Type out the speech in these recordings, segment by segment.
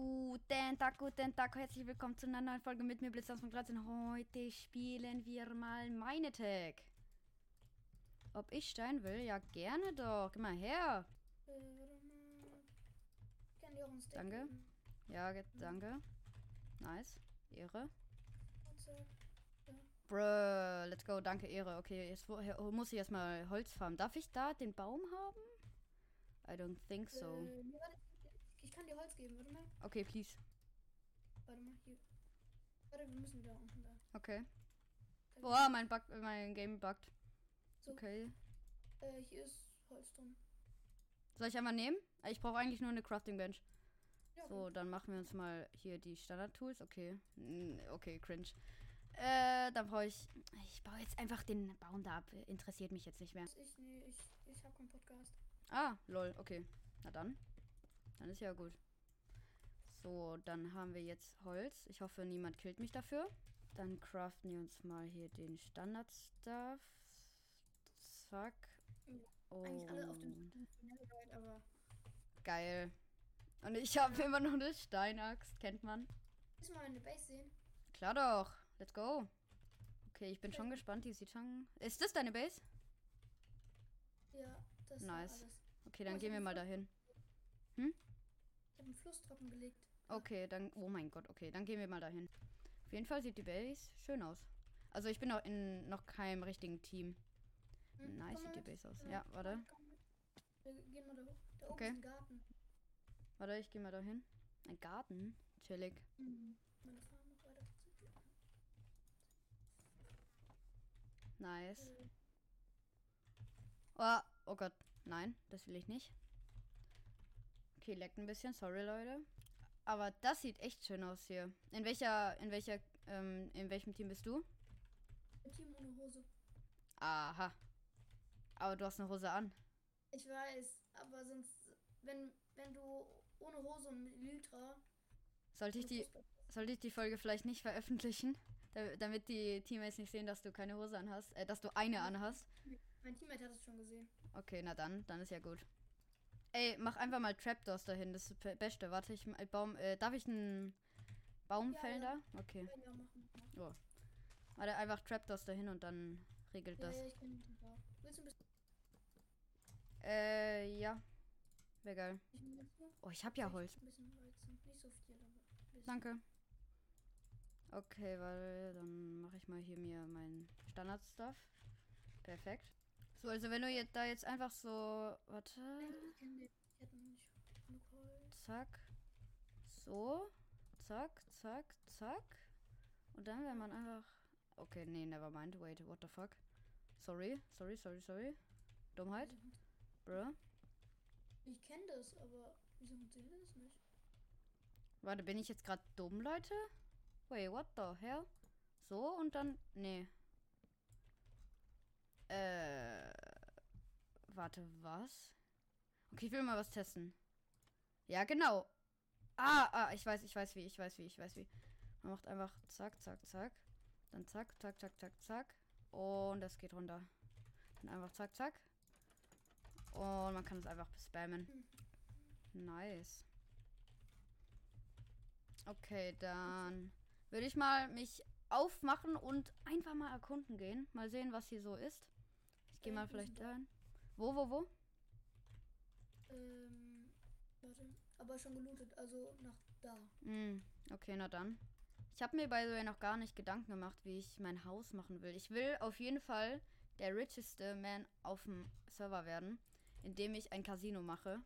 Guten Tag, guten Tag, herzlich willkommen zu einer neuen Folge mit mir, Blitz13. Heute spielen wir mal meine Tag. Ob ich Stein will? Ja, gerne doch. Geh mal her. Äh, kann dir auch einen Danke. geben. Ja, ge- danke. Nice. Ehre. Bruh, let's go. Danke, Ehre. Okay, jetzt her- muss ich erstmal Holz farmen. Darf ich da den Baum haben? I don't think so. Äh, ich kann dir Holz geben, warte mal. Okay, please. Warte mal, hier. Warte, wir müssen da unten da. Okay. Boah, mein, Bug, mein Game buggt. So, Okay. äh, hier ist Holz drin. Soll ich einmal nehmen? Ich brauche eigentlich nur eine Crafting Bench. Ja, So, dann machen wir uns mal hier die Standard-Tools. Okay. Okay, cringe. Äh, dann brauche ich. Ich baue jetzt einfach den Baum da ab. Interessiert mich jetzt nicht mehr. Ich, nee, ich, ich hab keinen Podcast. Ah, lol, okay. Na dann. Dann ist ja gut. So, dann haben wir jetzt Holz. Ich hoffe, niemand killt mich dafür. Dann craften wir uns mal hier den Standard-Stuff. Zack. Eigentlich alle auf dem aber. geil. Und ich habe immer noch eine Steinaxt, kennt man. Willst du mal eine Base sehen? Klar doch. Let's go. Okay, ich bin schon gespannt. Die sieht schon. Ist das deine Base? Ja, das Nice. war alles. Okay, dann Oh, gehen wir mal dahin. Ich habe einen Fluss trocken gelegt. Okay, dann. Oh mein Gott, okay, dann gehen wir mal dahin. Auf jeden Fall sieht die Base schön aus. Also ich bin noch in noch keinem richtigen Team. Hm, Nice sieht die Base aus. Ja, warte. Wir gehen mal da hoch. Da oben Okay. ist ein Garten. Warte, ich gehe mal dahin. Ein Garten. Chillig. Mhm. Nice. Äh, Oh, oh Gott. Nein, das will ich nicht. Okay, leckt ein bisschen. Sorry, Leute. Aber das sieht echt schön aus hier. In welcher, in welcher, ähm, in welchem Team bist du? Ein Team ohne Hose. Aha. Aber du hast eine Hose an. Ich weiß, aber sonst, wenn, wenn du ohne Hose und mit Litra. Sollte ich die, sollte ich die Folge vielleicht nicht veröffentlichen? Da- Damit die Teammates nicht sehen, dass du keine Hose anhast, äh, dass du eine anhast. Mein Teammate hat es schon gesehen. Okay, na dann, dann ist ja gut. Ey, mach einfach mal Trapdoors dahin, das ist das Beste. Warte, ich äh, Baum, äh, darf ich einen Baum Ja, fällen ja. da? Okay. Ja, machen. Oh. Warte, einfach Trapdoors dahin und dann regelt das. Äh, ja. Wäre geil. Oh, ich hab ja Holz. Nicht so viel. Danke. Okay, weil dann mache ich mal hier mir meinen Standard-Stuff. Perfekt. So, also wenn du jetzt da jetzt einfach so, warte, zack, so, zack, zack, zack. Und dann wäre man einfach, okay, nee, never mind, wait, what the fuck. Sorry, sorry, sorry, sorry. Dummheit, bruh. Ich kenne das, aber wieso funktioniert das nicht? Warte, bin ich jetzt gerade dumm, Leute? Wait, what the hell? So und dann. Nee. Äh. Warte, was? Okay, ich will mal was testen. Ja, genau. Ah, ah, ich weiß, ich weiß wie, ich weiß wie, ich weiß wie. Man macht einfach zack, zack, zack. Dann zack, zack, zack, zack, zack. Und das geht runter. Dann einfach zack, zack. Und man kann es einfach spammen. Nice. Okay, dann würde ich mal mich aufmachen und einfach mal erkunden gehen. Mal sehen, was hier so ist. Ja, mal wir vielleicht da. dahin. Wo, wo, wo? Ähm. Warte. Aber schon gelootet, also nach da. Hm, okay, na dann. Ich habe mir bei so noch gar nicht Gedanken gemacht, wie ich mein Haus machen will. Ich will auf jeden Fall der richeste Man auf dem Server werden, indem ich ein Casino mache.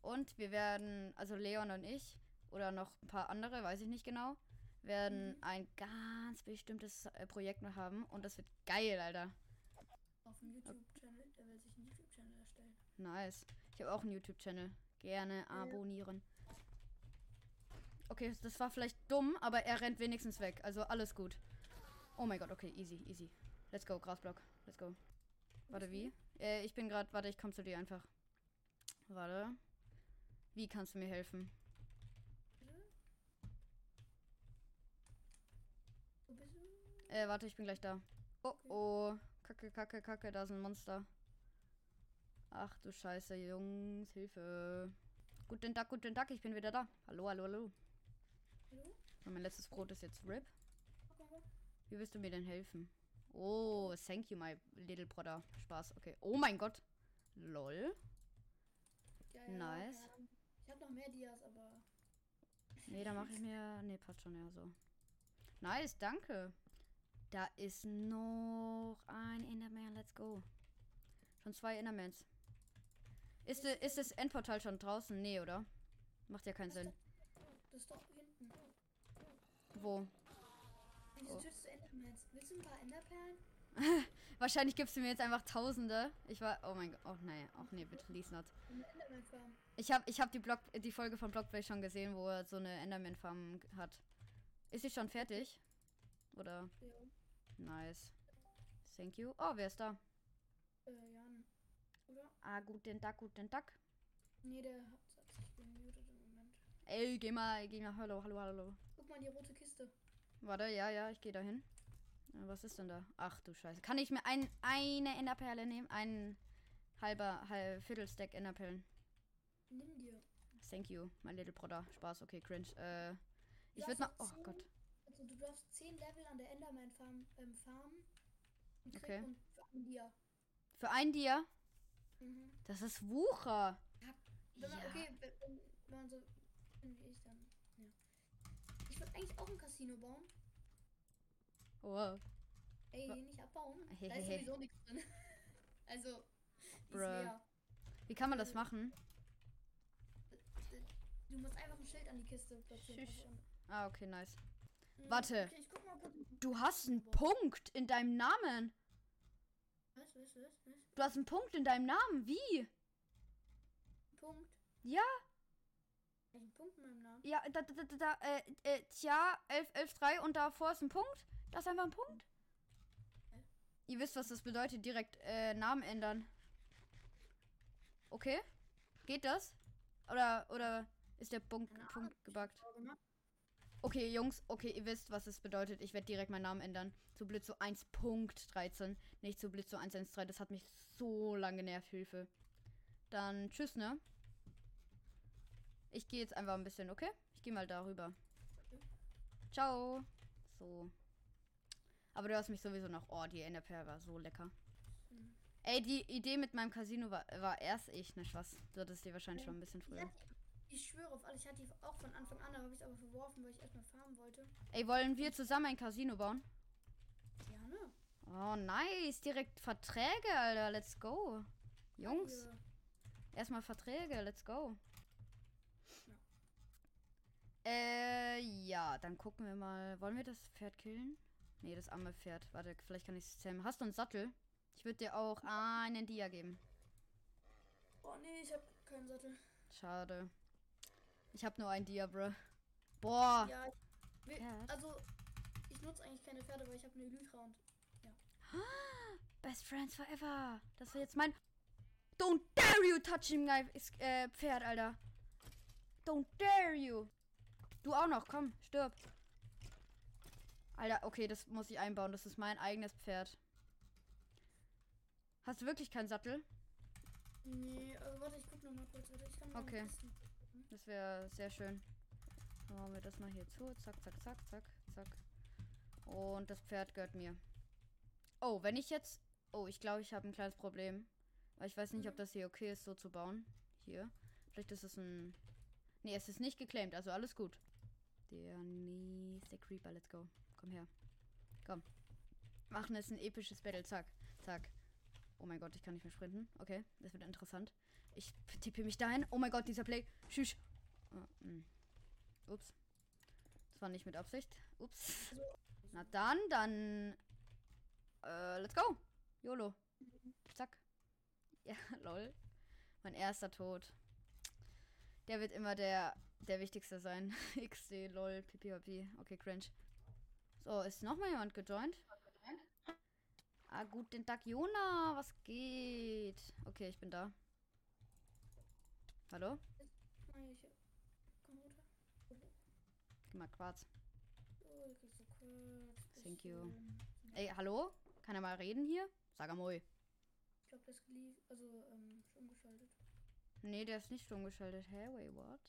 Und wir werden, also Leon und ich, oder noch ein paar andere, weiß ich nicht genau, werden ein ganz bestimmtes äh, Projekt noch haben. Und das wird geil, Alter. Dem YouTube-Channel. Der will sich einen YouTube-Channel erstellen. Nice. Ich habe auch einen YouTube-Channel. Gerne abonnieren. Okay, das war vielleicht dumm, aber er rennt wenigstens weg. Also alles gut. Oh mein Gott, okay, easy, easy. Let's go, Grasblock. Let's go. Warte, wie? Äh, ich bin gerade, warte, ich komme zu dir einfach. Warte. Wie kannst du mir helfen? Du? Äh, warte, ich bin gleich da. Oh, oh. Kacke, kacke, kacke, da ist ein Monster. Ach du Scheiße, Jungs, Hilfe. Guten Tag, guten Tag, ich bin wieder da. Hallo, hallo, hallo. Hallo? Und mein letztes Brot ist jetzt RIP. Mal. Wie willst du mir denn helfen? Oh, thank you, my little brother. Spaß, okay. Oh mein Gott. Lol. Ja, ja, Nice. ja. Ich habe noch mehr Dias, aber. Nee, da mache ich mir. Nee, passt schon, ja, so. Nice, danke. Da ist noch ein Enderman, let's go. Schon zwei Endermans. Ist, ist das Endportal schon draußen? Nee, oder? Macht ja keinen Sinn. Das ist doch hinten. Wo? Wieso Oh. tötest du Endermans? Willst du ein paar Enderperlen? Wahrscheinlich gibst du mir jetzt einfach Tausende. Ich war. Oh mein Gott. Oh nein. Ach nee, bitte, please not. Ich habe ich hab die, Block, die Folge von Blockplay schon gesehen, wo er so eine Enderman-Farm hat. Ist sie schon fertig? Oder? Ja. Nice. Thank you. Oh, wer ist da? Äh, Jan. Oder? Ah, guten Tag, guten Tag. Nee, der hat, hat sich gemutet im Moment. Ey, geh mal, geh mal. Hallo, hallo, hallo. Guck mal, die rote Kiste. Warte, ja, ja, ich gehe dahin. Äh, Was ist denn da? Ach du Scheiße. Kann ich mir ein, eine Enderperle nehmen? Ein halber, halb, Viertelstack Enderperlen. Nimm dir. Thank you, my little brother. Spaß, okay, cringe. Äh, ich würde noch. Oh Gott. Also, du darfst 10 Level an der Enderman-Farm ähm, farmen. Und Okay. Und für ein Dia. Für ein Dia? Mhm. Das ist Wucher. Wenn man, Ja. okay, wenn, wenn man so wie ich dann. Ja. Ich würde eigentlich auch ein Casino bauen. Oh. Ey, nicht abbauen. Da Hehehe. ist sowieso nichts drin. also, Bruh. Wie kann man das machen? Du musst einfach ein Schild an die Kiste platzieren. Also, Ah, okay, nice. Mm, Warte. Okay, du. Hast einen Punkt in deinem Namen. Was, was, was, was? Du hast einen Punkt in deinem Namen. Wie? Punkt. Ja, Welchen Punkt in meinem Namen? ja, da, da, da, da, äh, äh, tja, 11, 11, 3 und davor ist ein Punkt. Das ist einfach ein Punkt. Hä? Ihr wisst, was das bedeutet, direkt äh, Namen ändern. Okay? Geht das? Oder, oder ist der Punkt, Punkt gebuggt? Okay, Jungs, okay, ihr wisst, was es bedeutet. Ich werde direkt meinen Namen ändern. Zu Blitzo 1.13. Nicht zu Blitzo 113. Das hat mich so lange genervt. Hilfe. Dann tschüss, ne? Ich gehe jetzt einfach ein bisschen, okay? Ich gehe mal darüber. Ciao. So. Aber du hast mich sowieso noch. Oh, die Enderperle war so lecker. Mhm. Ey, die Idee mit meinem Casino war, war erst ich, ne Spaß. Du hattest die wahrscheinlich Ja. schon ein bisschen früher. hatte, ich hatte die auch von Anfang an, habe ich aber verworfen, weil ich erstmal farmen wollte. Ey, wollen wir zusammen ein Casino bauen? Gerne. Oh, nice. Direkt Verträge, Alter. Let's go. Jungs, Ja. erstmal Verträge. Let's go. Ja. Äh, ja, dann gucken wir mal. Wollen wir das Pferd killen? Nee, das arme Pferd. Warte, vielleicht kann ich es zähmen. Hast du einen Sattel? Ich würde dir auch einen Dia geben. Oh nee, ich habe keinen Sattel. Schade. Ich habe nur ein Dia, bro. Boah. Ja, ich, also ich nutze eigentlich keine Pferde, weil ich habe eine Elytra und Best Friends Forever. Das wäre jetzt mein. Don't dare you touching my äh, Pferd, Alter. Don't dare you. Du auch noch, komm, stirb. Alter, okay, das muss ich einbauen. Das ist mein eigenes Pferd. Hast du wirklich keinen Sattel? Nee, also warte, ich guck noch mal kurz. Warte, ich kann mal Okay. am besten- Das wäre sehr schön. Dann machen wir das mal hier zu. Zack, zack, zack, zack, zack. Und das Pferd gehört mir. Oh, wenn ich jetzt. Oh, ich glaube, ich habe ein kleines Problem. Weil ich weiß nicht, ob Mhm. das hier okay ist, so zu bauen. Hier. Vielleicht ist es ein. Nee, es ist nicht geclaimed, also alles gut. Der nächste Creeper, let's go. Komm her. Komm. Machen es ein episches Battle. Zack, zack. Oh mein Gott, ich kann nicht mehr sprinten. Okay, das wird interessant. Ich tippe mich dahin. Oh mein Gott, dieser Play. Tschüss. Mm. Ups. Das war nicht mit Absicht. Ups. Na dann, dann. Äh, let's go. YOLO. Zack. Ja, lol. Mein erster Tod. Der wird immer der, der wichtigste sein. XD, lol, pipi, Okay, cringe. So, ist noch mal jemand gejoint? Ah, guten Tag, Jona. Was geht? Okay, ich bin da. Hallo? Nein, ich komm runter. Gib mal Quarz. Oh, ich so kurz. Thank you. Ey, hallo? Kann er mal reden hier? Sag einmal. Ich glaube, das lief, also ähm, schon umgeschaltet. Nee, der ist nicht stumm geschaltet. Hä, wait, what?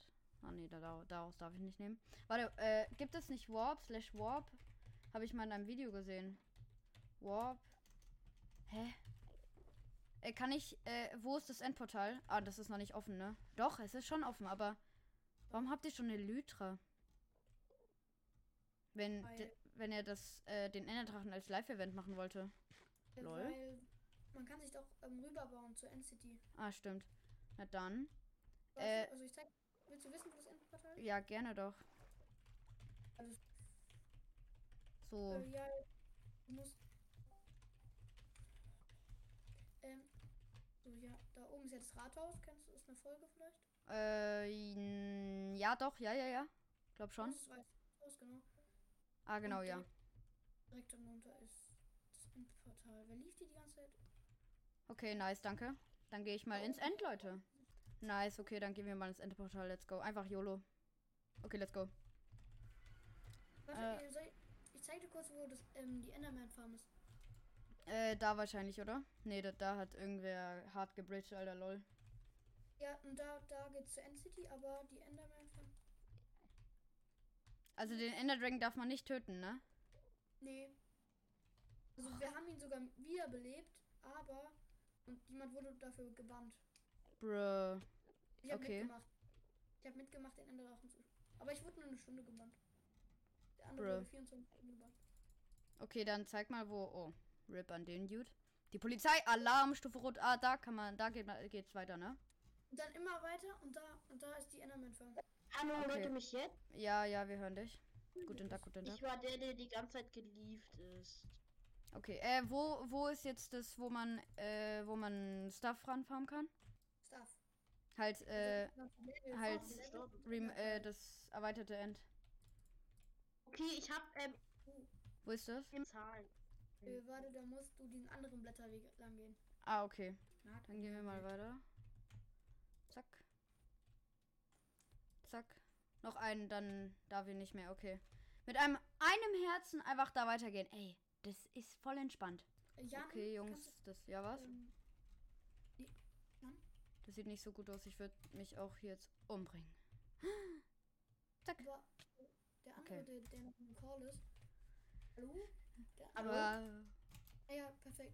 Ah, nee, da, da, daraus darf ich nicht nehmen. Warte, äh, gibt es nicht Warp slash Warp? Habe ich mal in einem Video gesehen. Warp. Hä? Äh, kann ich, äh, wo ist das Endportal? Ah, das ist noch nicht offen, ne? Doch, es ist schon offen, aber warum habt ihr schon eine Lytra? Wenn, Weil- wenn er das, äh, den Enderdrachen als Live-Event machen wollte. Lol. Weil man kann sich doch ähm, rüberbauen zur End-City. Ah, stimmt. Na dann. Weißt Äh, du, also ich zeig, willst du wissen, wo das Endportal ist? Ja, gerne doch. Also, So. äh, ja, du musst. Ähm, so, ja das Rathaus. Kennst du, ist eine Folge vielleicht? Äh, ja, doch, ja, ja, ja. Glaub schon. Das ist weiß Haus, genau. Ah, genau, ja. direkt- darunter ist das Endportal. Wer lief die die ganze Zeit? Okay, nice, danke. Dann gehe ich mal ins End, Leute. Nice, okay, dann gehen wir mal ins Endportal. Let's go. Einfach YOLO. Okay, let's go. Warte, Äh. ich, ich zeig dir kurz, wo das, ähm, die Enderman Farm ist. Äh, da wahrscheinlich, oder? Nee, da, da hat irgendwer hart gebridged, alter lol. Ja, und da, da geht's zur End-City, aber die Enderman Farm. Also den Ender Dragon darf man nicht töten, ne? Nee. Also wir haben ihn sogar wiederbelebt, aber und jemand wurde dafür gebannt. Bruh. Ich habe Okay. mitgemacht. Ich habe mitgemacht, den Enderdrachen zu. Aber ich wurde nur eine Stunde gebannt. Der andere Bruh. wurde 24 Stunden gebannt. Okay, dann zeig mal, wo. Oh, RIP an den Dude. Die Polizei, Alarm, Stufe Rot. Ah, da kann man, da geht, geht's weiter, ne? Und dann immer weiter und da und da ist die Enderman Farm. Hallo, Okay. hört ihr mich jetzt? Ja, ja, wir hören dich. Guten Tag, guten Tag. Ich war der, der die ganze Zeit gelieft ist. Okay, äh, wo, wo ist jetzt das, wo man, äh, wo man Stuff ranfarmen kann? Stuff. Halt, äh, Also, halt- rem äh, das erweiterte End. Okay, ich hab ähm, Wo ist das? im Zahlen. Äh, warte, da musst du diesen anderen Blätterweg lang gehen. Ah, okay. Na, Dann gehen wir mal weiter. Zack. Zack. Noch einen, dann darf ich nicht mehr. Okay. Mit einem, einem Herzen einfach da weitergehen. Ey, das ist voll entspannt. Äh, Jan, Okay, Jungs, das. Ja, was? ähm, Das sieht nicht so gut aus. Ich würde mich auch hier jetzt umbringen. Zack. aber der andere, Okay. der, der im Call ist. Hallo? Aber. Ah ja, perfekt.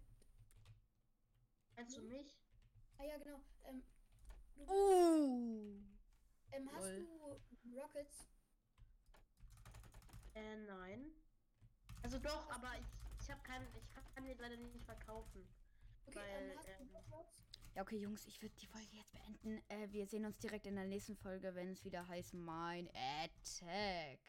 Meinst du mich? Ah ja, genau. Ähm, du, Uh! ähm, hast du Rockets? Äh, nein. Also doch, aber ich, ich habe keinen, ich kann den leider nicht verkaufen. Okay, Weil, ähm, hast ähm, du Rockets? Ja, okay, Jungs, ich würde die Folge jetzt beenden. Äh, wir sehen uns direkt in der nächsten Folge, wenn es wieder heißt Mein Attack.